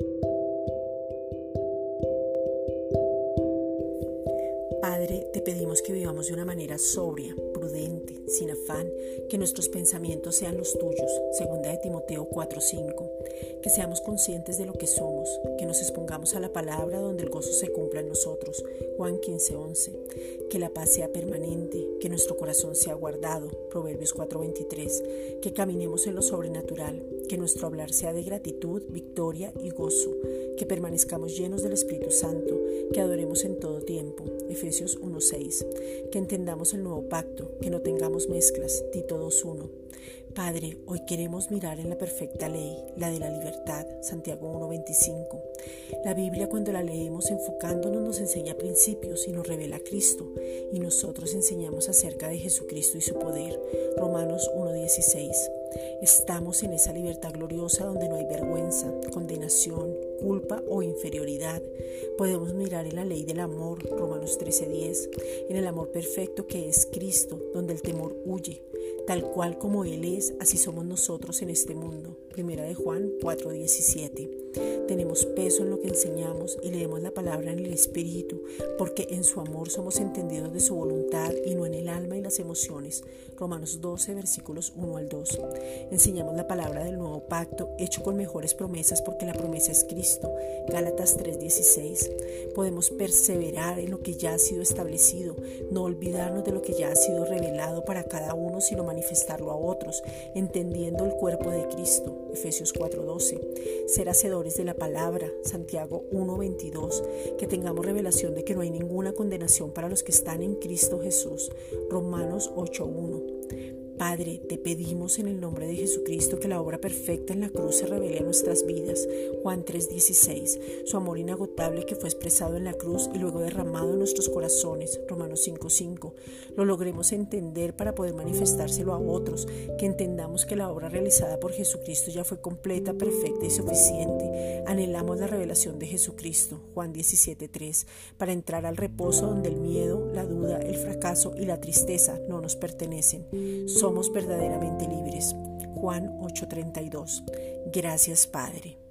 Thank you. Padre, te pedimos que vivamos de una manera sobria, prudente, sin afán, que nuestros pensamientos sean los tuyos, segunda de Timoteo 4:5, que seamos conscientes de lo que somos, que nos expongamos a la palabra donde el gozo se cumpla en nosotros, Juan 15:11, que la paz sea permanente, que nuestro corazón sea guardado, Proverbios 4:23, que caminemos en lo sobrenatural, que nuestro hablar sea de gratitud, victoria y gozo, que permanezcamos llenos del Espíritu Santo, que adoremos en todo tiempo, Efesios 1.6, que entendamos el nuevo pacto, que no tengamos mezclas, Tito 2.1. Padre, hoy queremos mirar en la perfecta ley, la de la libertad, Santiago 1.25. La Biblia cuando la leemos enfocándonos nos enseña principios y nos revela a Cristo, y nosotros enseñamos acerca de Jesucristo y su poder, Romanos 1.16. Estamos en esa libertad gloriosa donde no hay vergüenza, condenación, culpa o inferioridad. Podemos mirar en la ley del amor, Romanos 13:10, en el amor perfecto que es Cristo, donde el temor huye. Tal cual como Él es, así somos nosotros en este mundo. Primera de Juan 4:17. Tenemos peso en lo que enseñamos y leemos la palabra en el Espíritu, porque en su amor somos entendidos de su voluntad las emociones. Romanos 12, versículos 1 al 2. Enseñamos la palabra del nuevo pacto, hecho con mejores promesas, porque la promesa es Cristo. Gálatas 3:16. Podemos perseverar en lo que ya ha sido establecido, no olvidarnos de lo que ya ha sido revelado para cada uno, sino manifestarlo a otros, entendiendo el cuerpo de Cristo. Efesios 4:12. Ser hacedores de la palabra. Santiago 1:22. Que tengamos revelación de que no hay ninguna condenación para los que están en Cristo Jesús. Romanos 8:1. Padre, te pedimos en el nombre de Jesucristo que la obra perfecta en la cruz se revele a nuestras vidas. Juan 3:16. Su amor inagotable que fue expresado en la cruz y luego derramado en nuestros corazones. Romanos 5:5. Lo logremos entender para poder manifestárselo a otros, que entendamos que la obra realizada por Jesucristo ya fue completa, perfecta y suficiente. Anhelamos la revelación de Jesucristo. Juan 17:3. Para entrar al reposo donde el miedo, la duda, el fracaso y la tristeza no nos pertenecen somos verdaderamente libres. Juan 8:32. Gracias Padre.